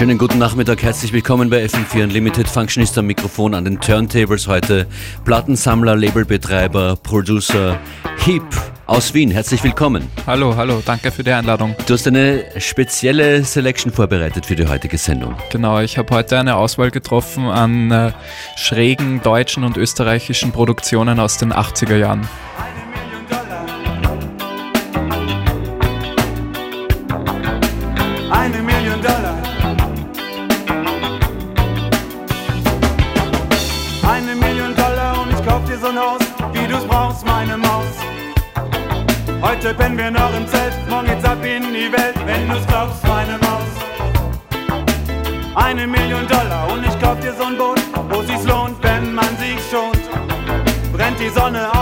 Schönen guten Nachmittag, herzlich willkommen bei FM4 Unlimited. Functionist am Mikrofon an den Turntables heute. Plattensammler, Labelbetreiber, Producer, Heap aus Wien. Herzlich willkommen. Hallo, hallo, danke für die Einladung. Du hast eine spezielle Selection vorbereitet für die heutige Sendung. Genau, ich habe heute eine Auswahl getroffen an äh, schrägen deutschen und österreichischen Produktionen aus den 80er Jahren. Heute pennen wir noch im Zelt, morgen geht's ab in die Welt, wenn du's glaubst, meine Maus. Eine Million Dollar und ich kauf dir so'n Boot, wo sich's lohnt, wenn man sich schont. Brennt die Sonne auf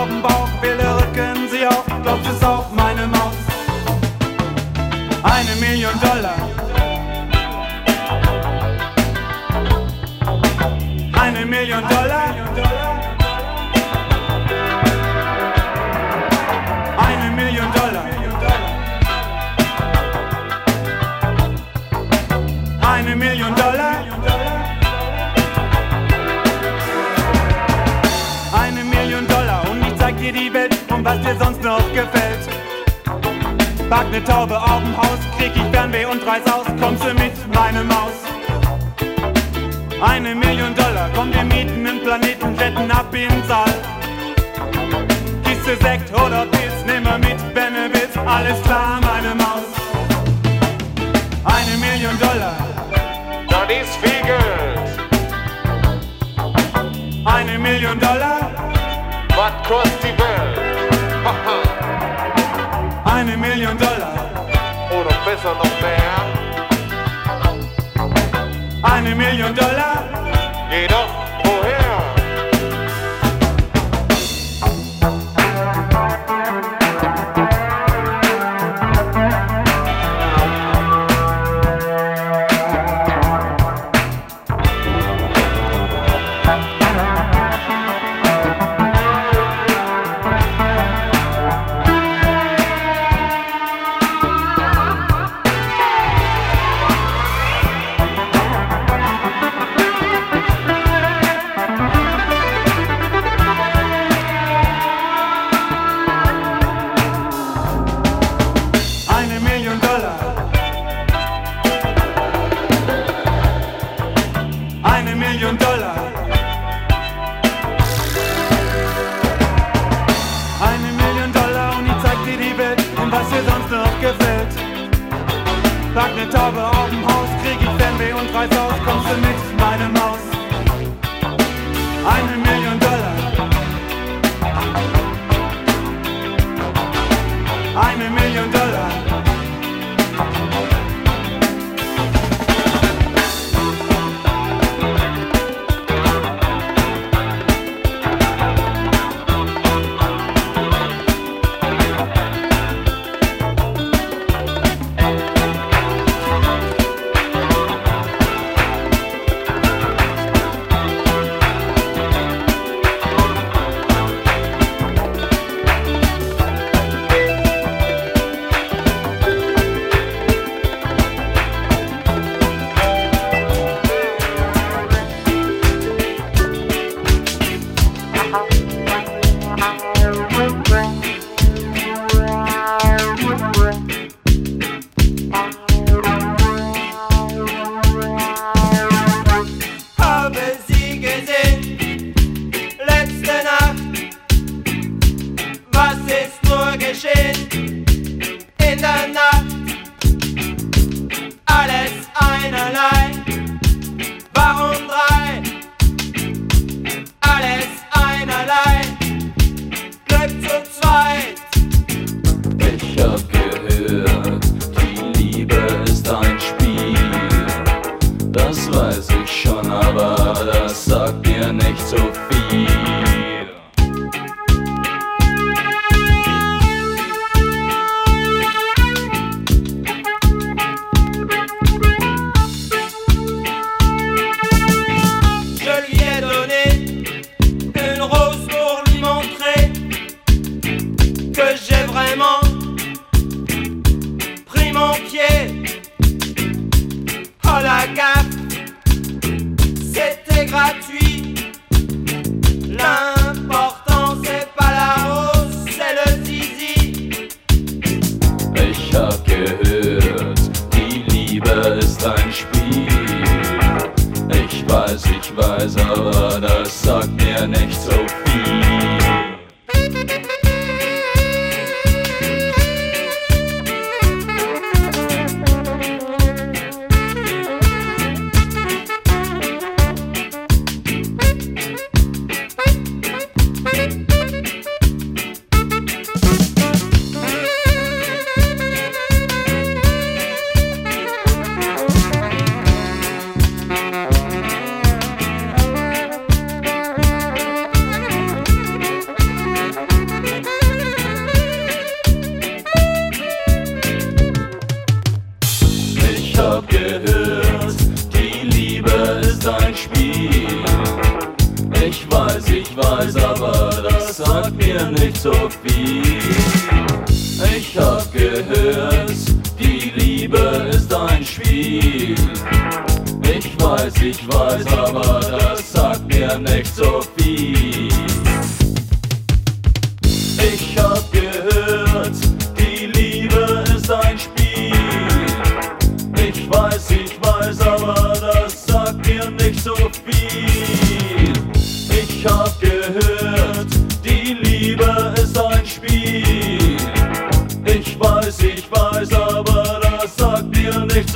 was dir sonst noch gefällt. Back ne Taube auf dem Haus, krieg ich Fernweh und reiß aus, kommst du mit, meine Maus. Eine Million Dollar, komm wir mieten nen Planeten, jetten ab in Saal. Kiste Sekt oder Pilz, nimm mal mit, wenn du willst, alles klar, meine Maus. Eine Million Dollar, das ist viel Geld. Eine Million Dollar, Oder besser noch mehr. Eine Million Dollar. Jedoch gaffe, c'était gratuit. L'important c'est pas la rose, c'est le zizi. Ich hab gehört, die Liebe ist ein Spiel. Ich weiß, ich weiß, aber das sagt mir nicht so viel.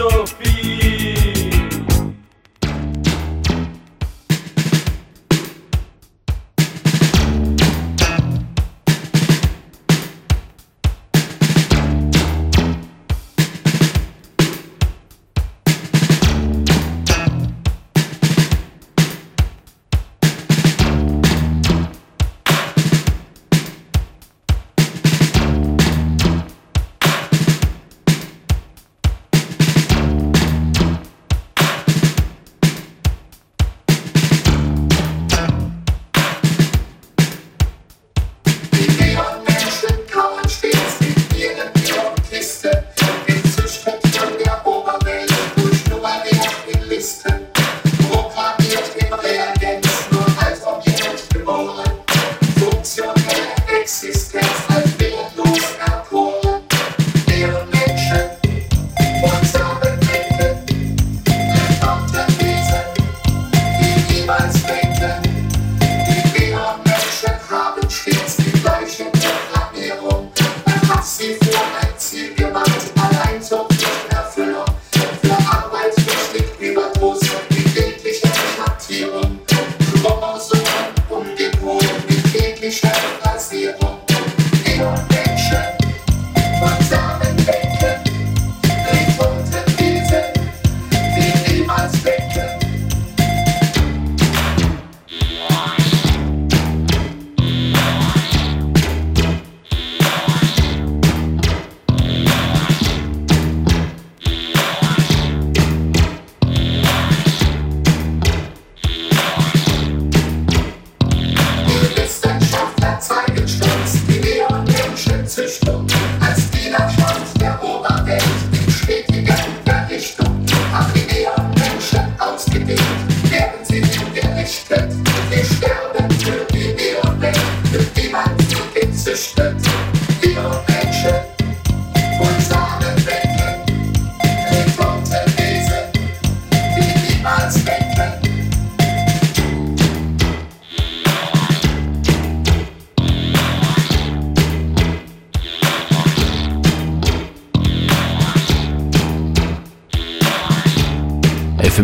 Mir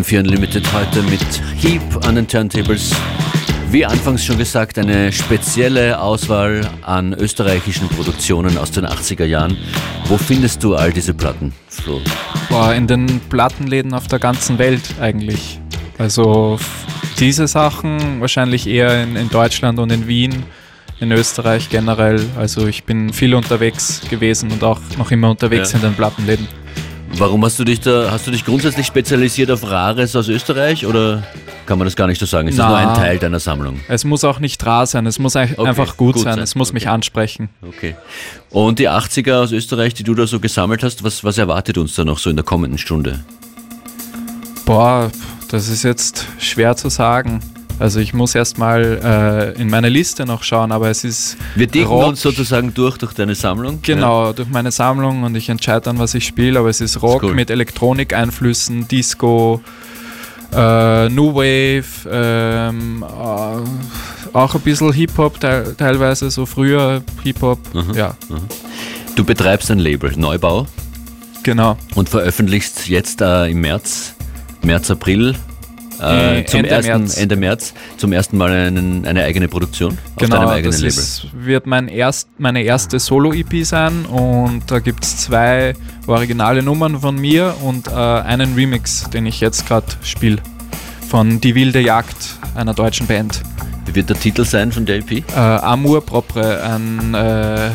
FM4 Unlimited heute mit Heap an den Turntables. Wie anfangs schon gesagt, eine spezielle Auswahl an österreichischen Produktionen aus den 80er Jahren. Wo findest du all diese Platten, Flo? Boah, in den Plattenläden auf der ganzen Welt eigentlich. Also diese Sachen wahrscheinlich eher in, in Deutschland und in Wien, in Österreich generell. Also ich bin viel unterwegs gewesen und auch noch immer unterwegs Ja. in den Plattenläden. Warum hast du dich da, hast du dich grundsätzlich spezialisiert auf Rares aus Österreich oder kann man das gar nicht so sagen? Ist das Na. nur ein Teil deiner Sammlung? Es muss auch nicht rar sein, es muss Okay, einfach gut, gut sein, sein, es muss mich okay. ansprechen. Okay. Und die 80er aus Österreich, die du da so gesammelt hast, was, was erwartet uns da noch so in der kommenden Stunde? Boah, das ist jetzt schwer zu sagen. Also ich muss erstmal äh, in meine Liste noch schauen, aber es ist Wir dicken Rock. uns sozusagen durch, durch deine Sammlung. Genau, durch meine Sammlung und ich entscheide dann, was ich spiele, aber es ist Rock cool. mit Elektronikeinflüssen, Disco, äh, New Wave, ähm, äh, auch ein bisschen Hip-Hop teil teilweise, so früher Hip-Hop, Mhm. ja, Du betreibst ein Label, Neubau, genau. und veröffentlichst jetzt äh, im März, März, April, äh, Äh, zum Ende ersten, März. Ende März zum ersten Mal einen, eine eigene Produktion auf Genau, deinem eigenen das Label. ist, wird mein erst, meine erste Solo-EP sein und da gibt es zwei originale Nummern von mir und äh, einen Remix, den ich jetzt gerade spiele, von Die wilde Jagd, einer deutschen Band. Wie wird der Titel sein von der EP? Äh, Amour propre, ein äh,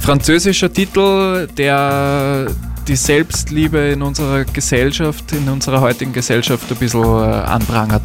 französischer Titel, der die Selbstliebe in unserer Gesellschaft, in unserer heutigen Gesellschaft ein bisschen äh, anprangert.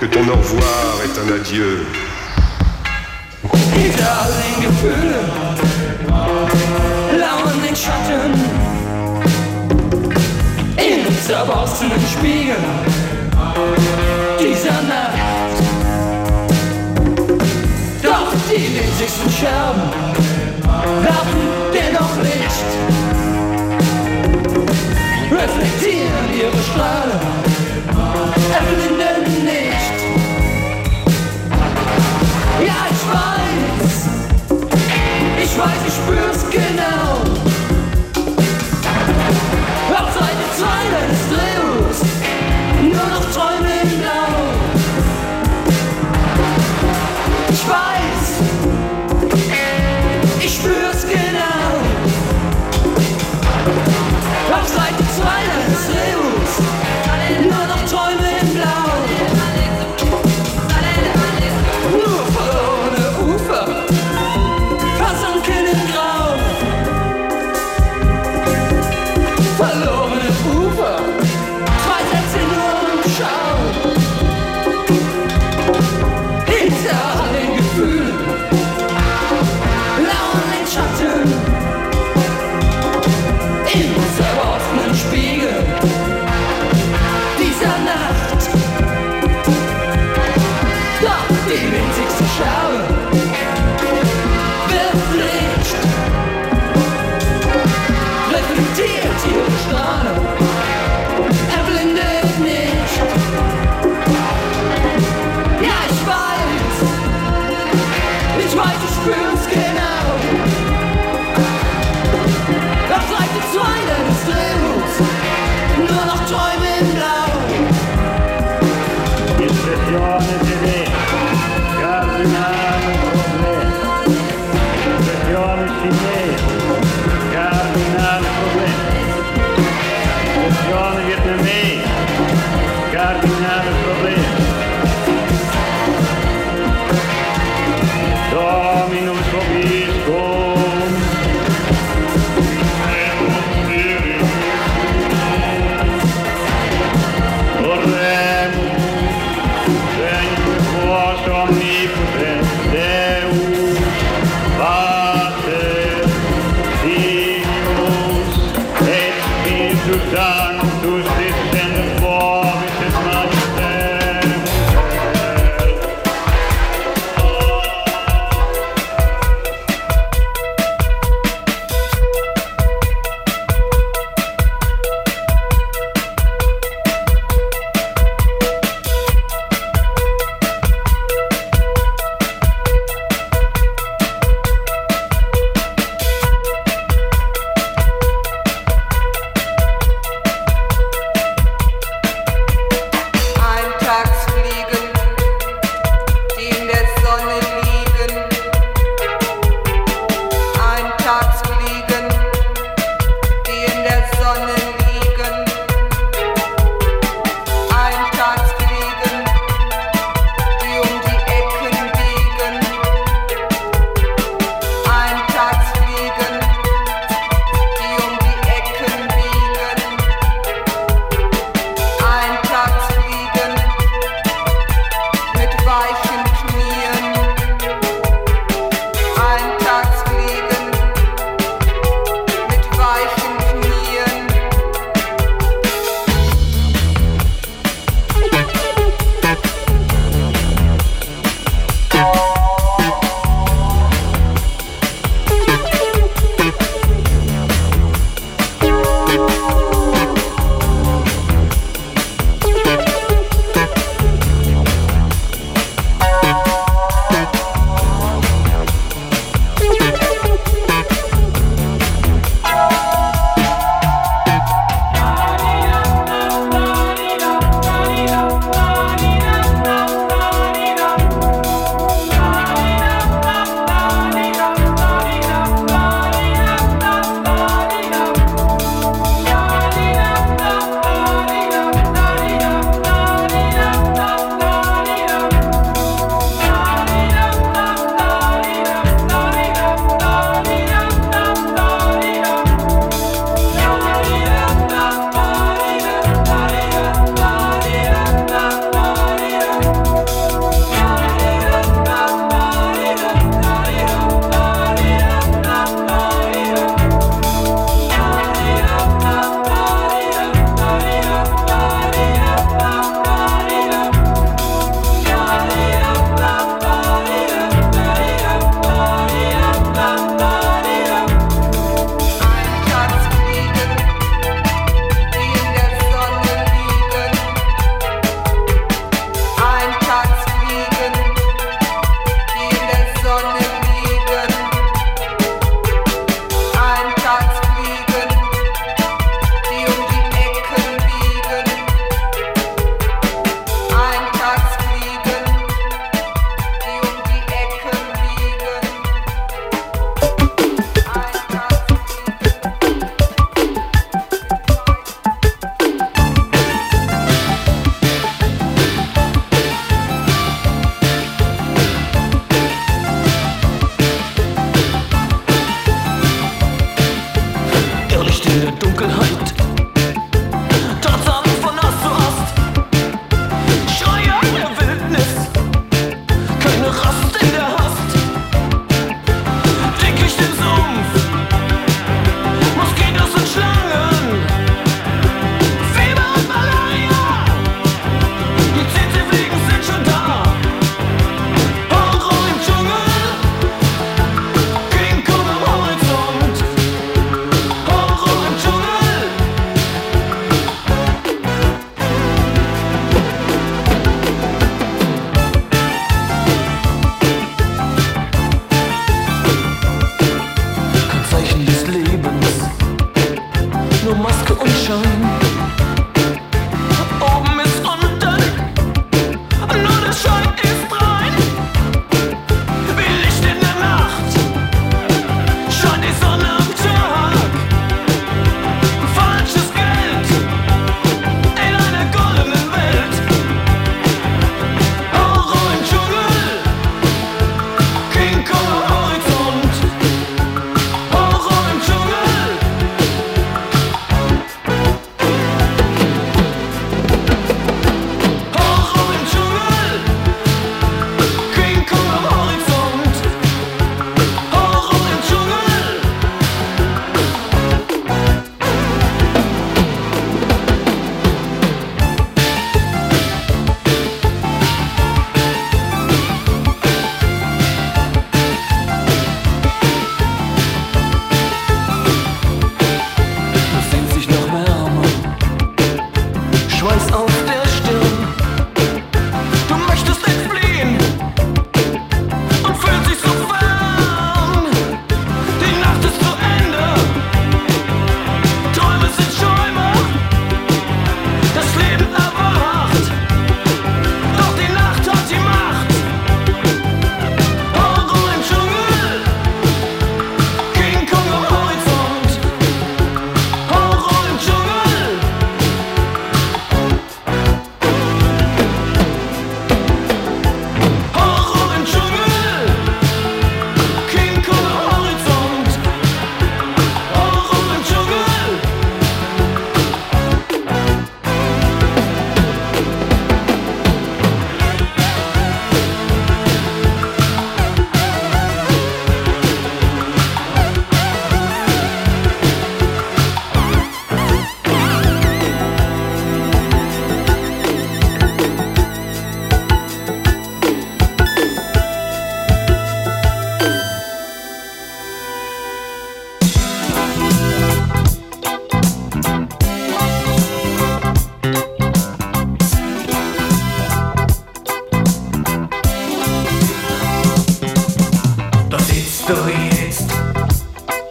que ton au revoir est un adieu. Die Darling Gefühle, lauern den Schatten, in zerborstenen Spiegel. Dieser Nacht. Doch die winzigsten Scherben werfen dennoch Licht, reflektieren ihre Strahlen, öffnen den Ich weiß, ich spür's genau. Auf Seite 2 deines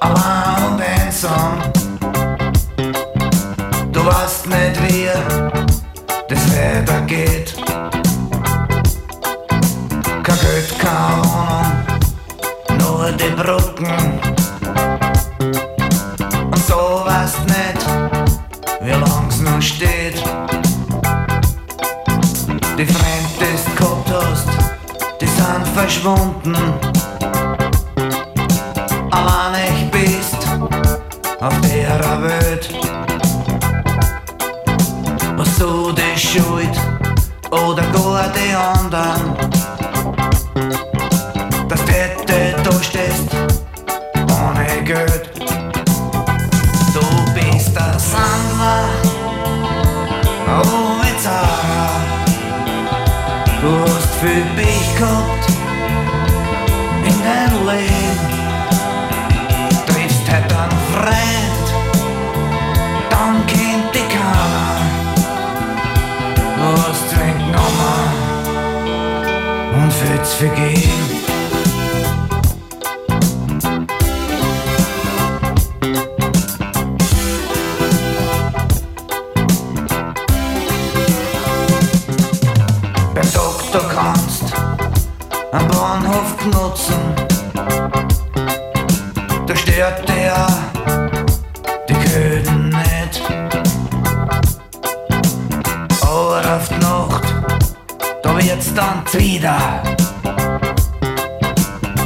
und einsam. Du weißt nicht, wie das. Kein Geld, keine Wohnung, nur die Brücken. Und du weißt nicht, wie lang's noch steht. Die du gehabt hast, die sind verschwunden.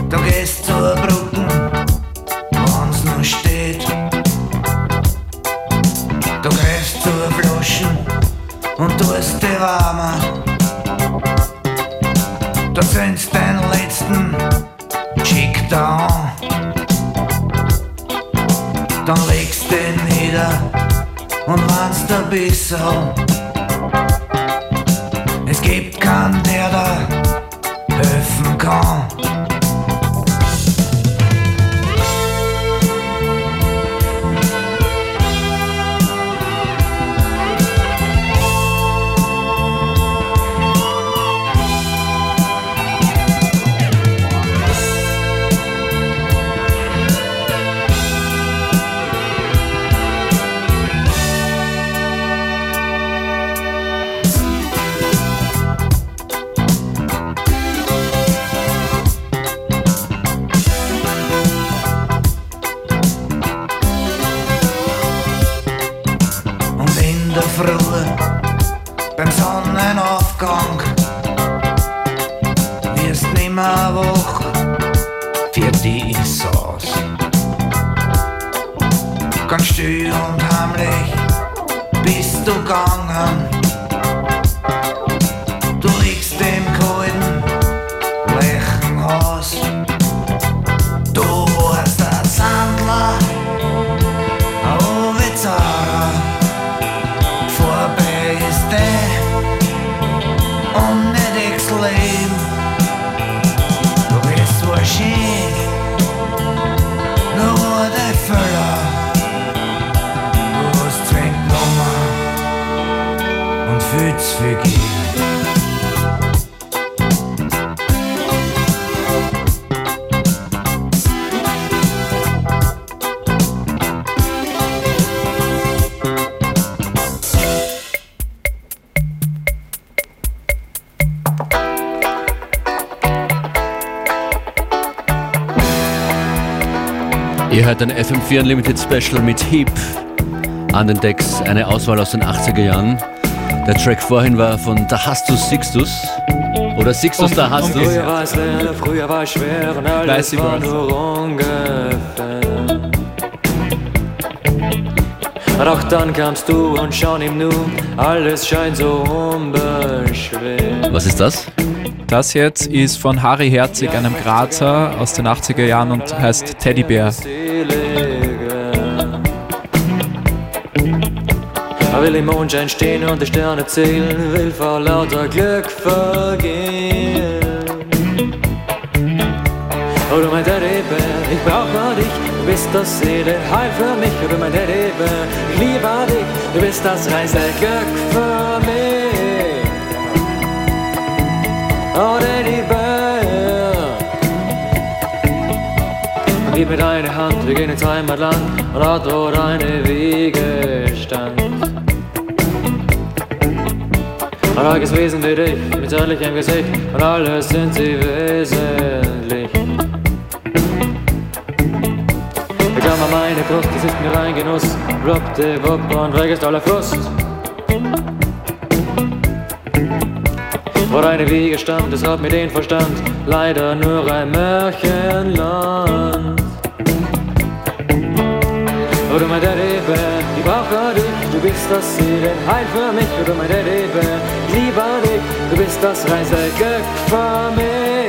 toques todo Ihr hört ein FM4 Unlimited Special mit Heap an den Decks, eine Auswahl aus den 80er Jahren. Der Track vorhin war von Da hast du Sixtus. Oder Sixtus, da hast du. Früher war es leer, früher war es schwer und alles war nur ungefähr. Doch dann kamst du und schon im Nu, alles scheint so unbeschwert. Was ist das? Das jetzt ist von Harry Herzig, einem Grazer aus den 80er Jahren und heißt Teddybär. Er will im Mondschein stehen und die Sterne zählen, will vor lauter Glück vergehen. Oh du mein Teddybär, ich brauch nur dich, du bist das Seele, Heil für mich. Oh du mein Teddybär, ich liebe dich, du bist das reinste Glück für mich. Oh Teddybär. Gib mir deine Hand, wir gehen ins Heimatland und dort eine Wiege stand. Ein arges Wesen wie dich, mit zärtlichem Gesicht und alles sind sie wesentlich. Bekam er meine Brust, das ist mir ein Genuss, bloppte Wupp und weg ist aller Frust. Vor eine Wiege stand, es hat mir den Verstand, leider nur ein Märchenland. Du mein ich brauche dich, du bist das Seelenheil für mich. Du mein Teddybär, ich liebe dich, du bist das reinste Glück für mich.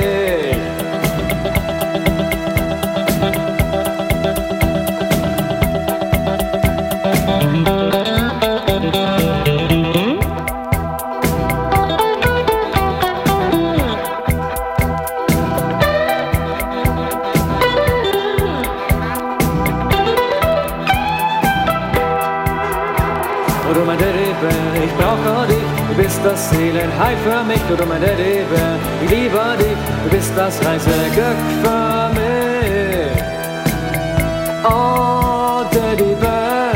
Das Seelenheil für mich. Du mein Teddybär, ich liebe dich, du bist das reinste Glück für mich. Oh Teddybär,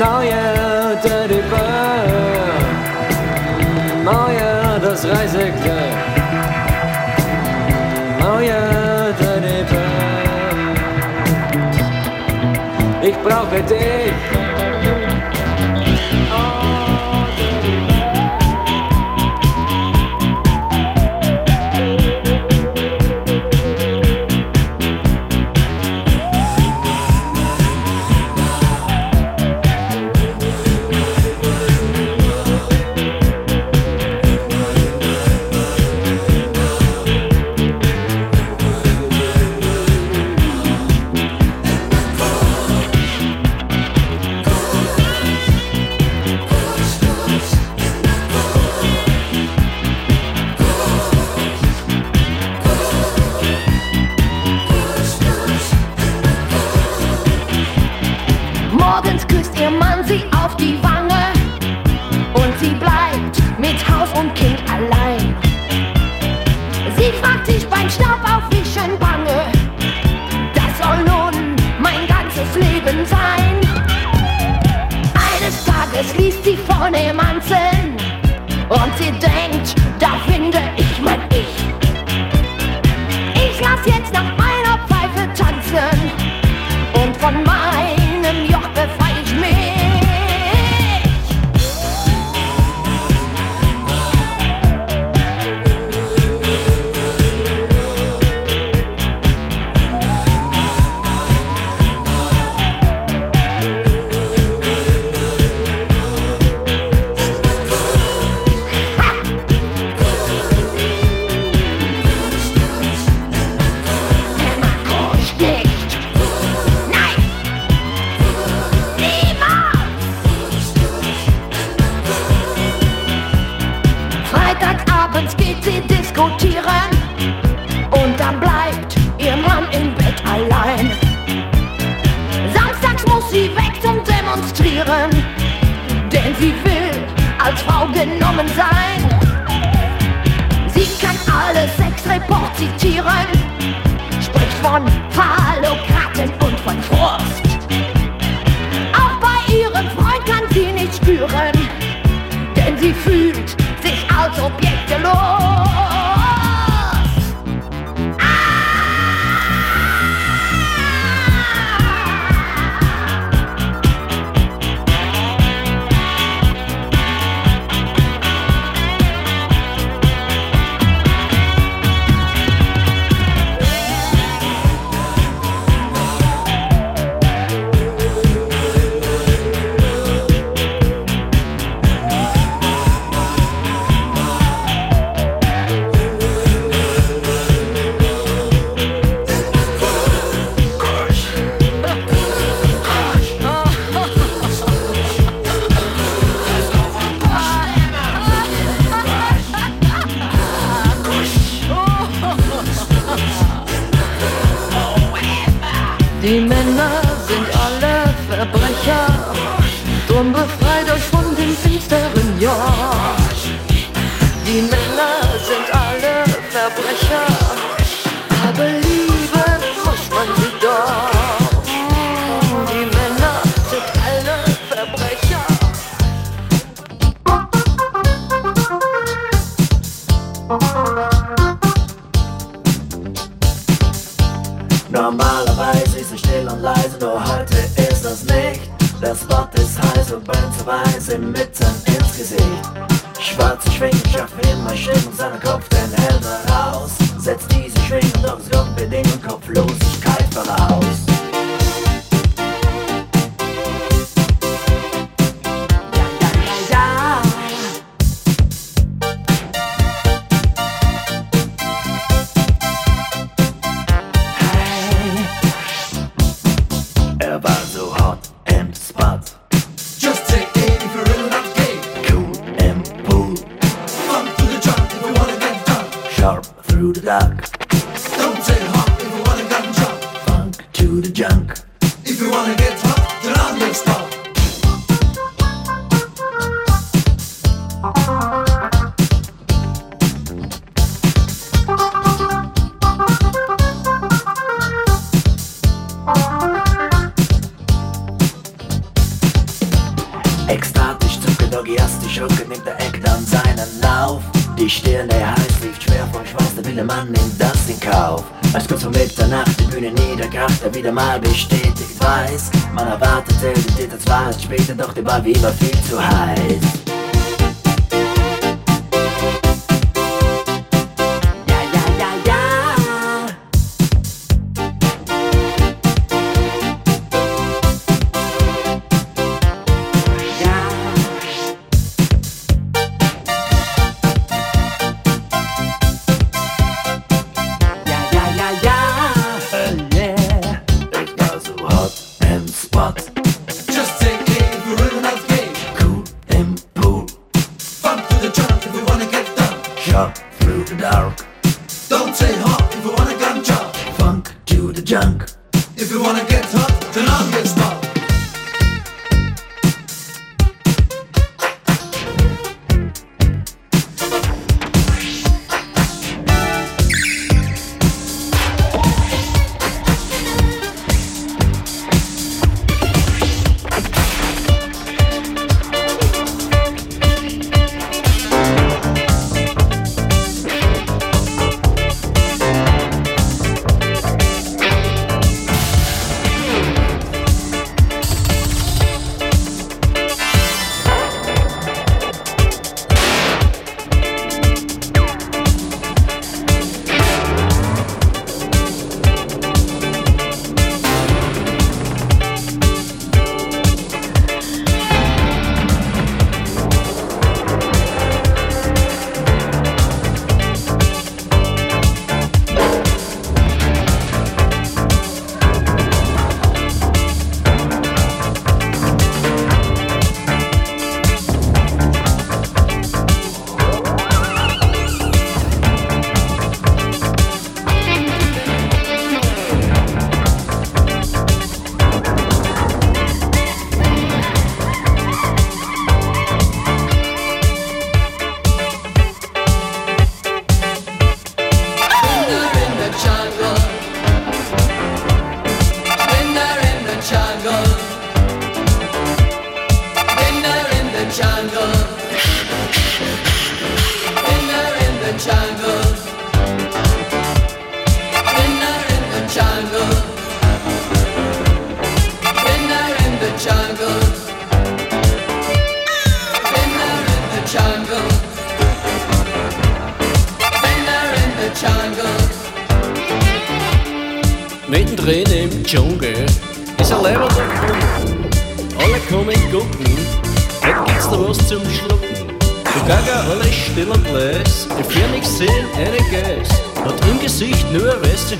oh yeah, Teddybär, oh yeah, das Reiseglück. Oh yeah, Teddybär, ich brauche dich. Als Frau genommen sein. Sie kann alle Sexreports zitieren, spricht von Phallokraten und von Frust. Auch bei ihrem Freund kann sie nicht spüren, denn sie fühlt sich als Objekte los. Autobahn vorbei, sind mitten ins Gesicht. Schwarze Schwingen schafft immer Stimmung, seiner Kopf den Helm raus. Setzt diese Schwingung doch es kommt Bedingung, Kopflosigkeit voraus. through the dark. Don't say hop if you wanna get drunk. Funk to the junk. If you wanna get hot, then I'll get stuck.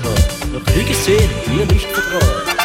Nase hat. Noch Kriegeszeiten dir nicht vertraut.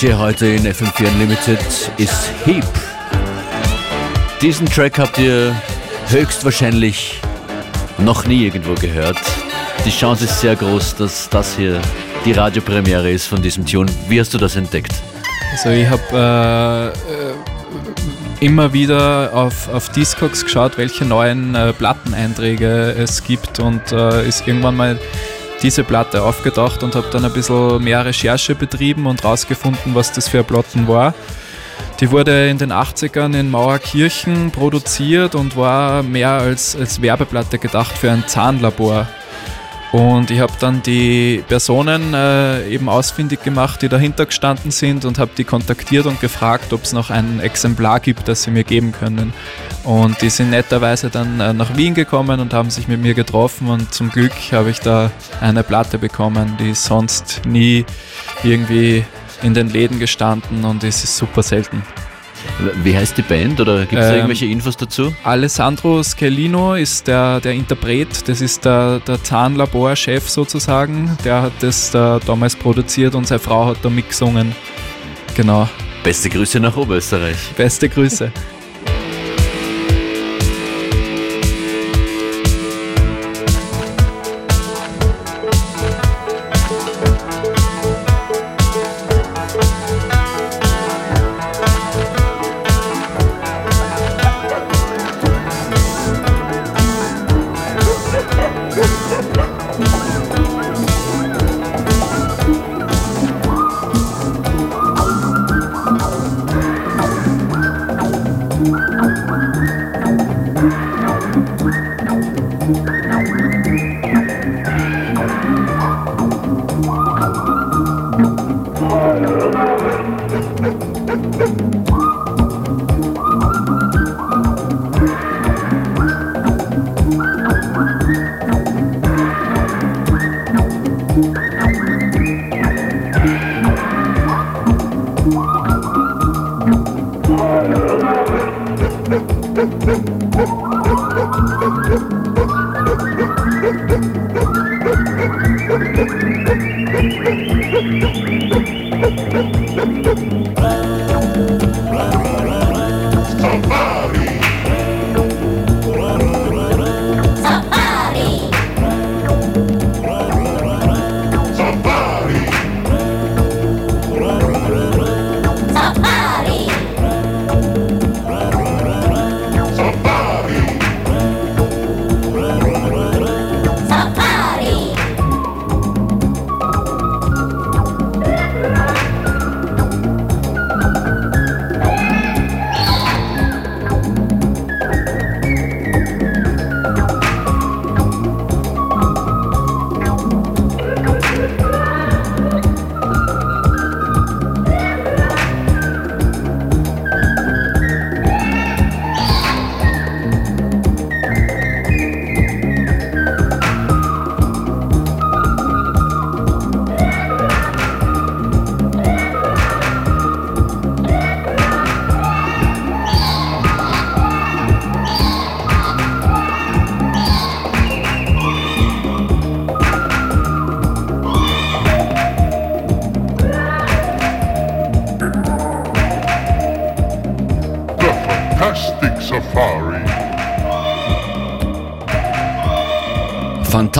DJ heute in FM4 Unlimited ist Heap. Diesen Track habt ihr höchstwahrscheinlich noch nie irgendwo gehört. Die Chance ist sehr groß, dass das hier die Radiopremiere ist von diesem Tune. Wie hast du das entdeckt? Also ich habe äh, äh, immer wieder auf, auf Discogs geschaut, welche neuen äh, Platteneinträge es gibt und äh, ist irgendwann mal diese Platte aufgetaucht und habe dann ein bisschen mehr Recherche betrieben und rausgefunden, was das für eine Platten war. Die wurde in den 80ern in Mauerkirchen produziert und war mehr als, als Werbeplatte gedacht für ein Zahnlabor. Und ich habe dann die Personen äh, eben ausfindig gemacht, die dahinter gestanden sind und habe die kontaktiert und gefragt, ob es noch ein Exemplar gibt, das sie mir geben können. Und die sind netterweise dann äh, nach Wien gekommen und haben sich mit mir getroffen und zum Glück habe ich da eine Platte bekommen, die ist sonst nie irgendwie in den Läden gestanden und es ist super selten. Wie heißt die Band oder gibt es Ähm, irgendwelche Infos dazu? Alessandro Scalino ist der, der Interpret, das ist der, der Zahnlabor-Chef sozusagen. Der hat das da damals produziert und seine Frau hat da mitgesungen. Genau. Beste Grüße nach Oberösterreich. Beste Grüße.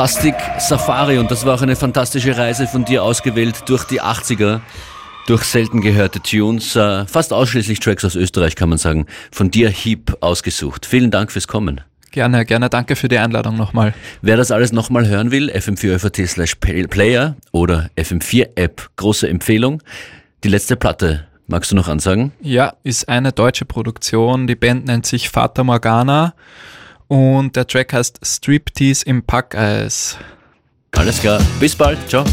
Fantastic Safari und das war auch eine fantastische Reise von dir ausgewählt durch die 80er, durch selten gehörte Tunes, äh, fast ausschließlich Tracks aus Österreich kann man sagen, von dir Heap ausgesucht. Vielen Dank fürs Kommen. Gerne, gerne. Danke für die Einladung nochmal. Wer das alles nochmal hören will, fm4 slash player oder FM4 App, große Empfehlung. Die letzte Platte, magst du noch ansagen? Ja, ist eine deutsche Produktion. Die Band nennt sich Fata Morgana und der Track heißt Striptease im Packeis. Alles klar, bis bald, ciao.